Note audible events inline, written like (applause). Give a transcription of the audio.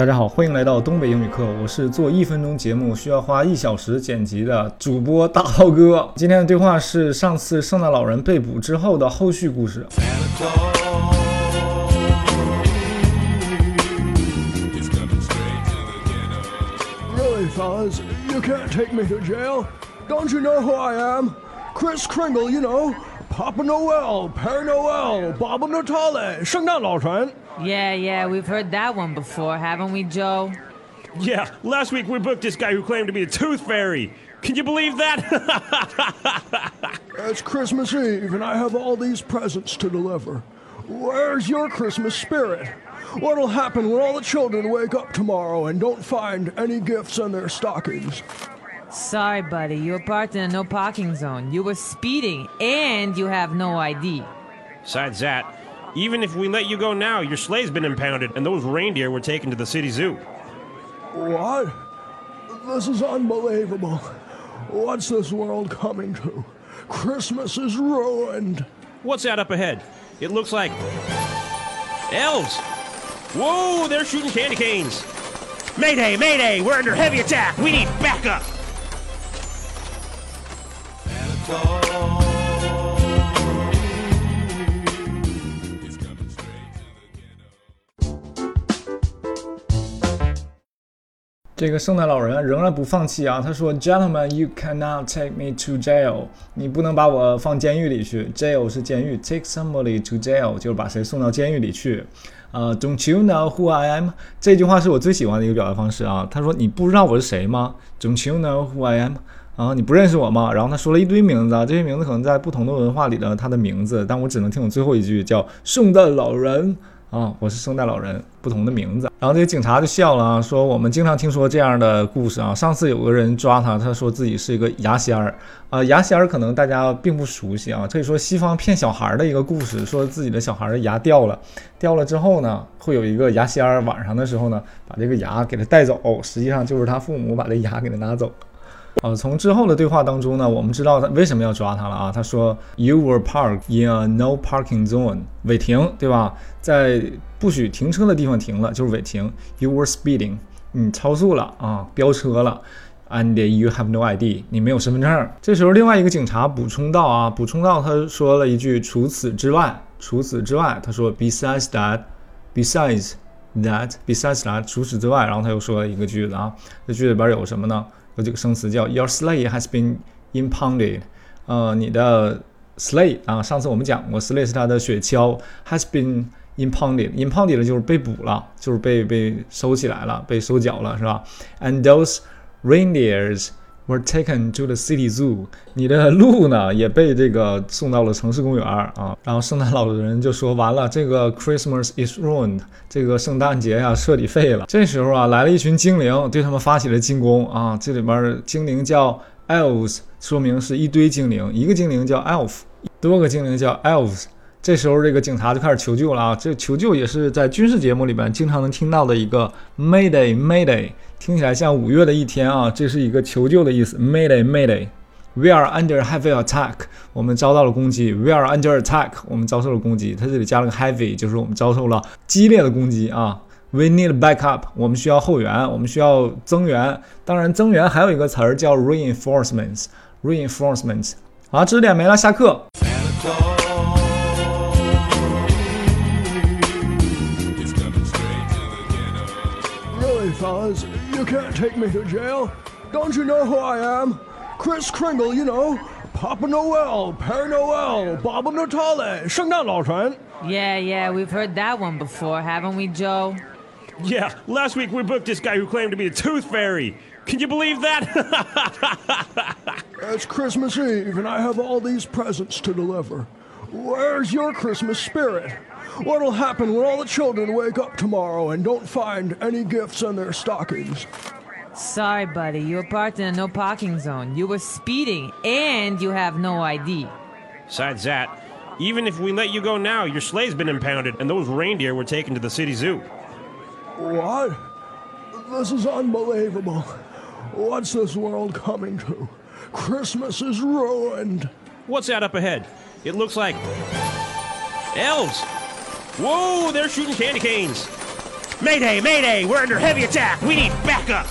大家好，欢迎来到东北英语课。我是做一分钟节目需要花一小时剪辑的主播大涛哥。今天的对话是上次圣诞老人被捕之后的后续故事。Really, fellas, you can't take me to jail. Don't you know who I am? Chris Kringle, you know. Papa Noel, Père Noel, Baba Natale, 圣诞老人. Yeah, yeah, we've heard that one before, haven't we, Joe? Yeah, last week we booked this guy who claimed to be a tooth fairy. Can you believe that? (laughs) It's Christmas Eve, and I have all these presents to deliver. Where's your Christmas spirit? What'll happen when all the children wake up tomorrow and don't find any gifts in their stockings? Sorry, buddy, you were parked in a no parking zone. You were speeding, and you have no ID. Besides that, even if we let you go now, your sleigh's been impounded and those reindeer were taken to the city zoo. What? This is unbelievable. What's this world coming to? Christmas is ruined. What's that up ahead? It looks like. Elves! Whoa, they're shooting candy canes! Mayday, mayday! We're under heavy attack! We need backup! 这个圣诞老人仍然不放弃啊！他说：“Gentlemen, you cannot take me to jail。你不能把我放监狱里去。Jail 是监狱，take somebody to jail 就是把谁送到监狱里去。啊、d o n t you know who I am？这句话是我最喜欢的一个表达方式啊。他说：你不知道我是谁吗？Don't you know who I am？啊，你不认识我吗？然后他说了一堆名字啊，这些名字可能在不同的文化里的他的名字，但我只能听懂最后一句叫圣诞老人。啊，我是圣诞老人，不同的名字。然后这个警察就笑了啊，说我们经常听说这样的故事啊。上次有个人抓他，他说自己是一个牙仙儿啊，牙仙儿可能大家并不熟悉啊。可以说西方骗小孩的一个故事，说自己的小孩的牙掉了，掉了之后呢，会有一个牙仙儿晚上的时候呢，把这个牙给他带走，实际上就是他父母把这牙给他拿走。呃，从之后的对话当中呢，我们知道他为什么要抓他了啊？他说，You were parked in a no parking zone，违停，对吧？在不许停车的地方停了，就是违停。You were speeding，你超速了啊，飙车了。And you have no ID，你没有身份证。这时候，另外一个警察补充到啊，补充到他说了一句：除此之外，除此之外，他说，Besides that，besides that，besides that，除此之外，然后他又说了一个句子啊，这句子里边有什么呢？有这个生词叫 Your sleigh has been impounded，呃，你的 sleigh 啊，上次我们讲过，sleigh 是它的雪橇，has been impounded，impounded 就是被捕了，就是被被收起来了，被收缴了，是吧？And those reindeers were taken to the city zoo，你的鹿呢也被这个送到了城市公园啊。然后圣诞老人就说完了，这个 Christmas is ruined，这个圣诞节呀、彻底废了。这时候啊来了一群精灵，对他们发起了进攻啊。这里边精灵叫 elves，说明是一堆精灵，一个精灵叫 elf，多个精灵叫 elves。这时候，这个警察就开始求救了啊！这求救也是在军事节目里边经常能听到的一个 Mayday Mayday，听起来像五月的一天啊！这是一个求救的意思，Mayday Mayday，We are under heavy attack，我们遭到了攻击；We are under attack，我们遭受了攻击。它这里加了个 heavy，就是我们遭受了激烈的攻击啊！We need backup，我们需要后援，我们需要增援。当然，增援还有一个词儿叫 reinforcements，reinforcements。好，知识点没了，下课。You can't take me to jail. Don't you know who I am? Chris Kringle, you know. Papa Noel, Père Noel, Baba Natale, Shangdan Lautran. Yeah, yeah, we've heard that one before, haven't we, Joe? Yeah, last week we booked this guy who claimed to be the Tooth Fairy. Can you believe that? it's Christmas Eve, and I have all these presents to deliver. Where's your Christmas spirit? What'll happen when all the children wake up tomorrow and don't find any gifts in their stockings? Sorry, buddy, you were parked in a no parking zone. You were speeding, and you have no ID. Besides that, even if we let you go now, your sleigh's been impounded and those reindeer were taken to the city zoo. What? This is unbelievable. What's this world coming to? Christmas is ruined. What's that up ahead? It looks like. Elves! Whoa, they're shooting candy canes! Mayday, mayday, we're under heavy attack. We need backup.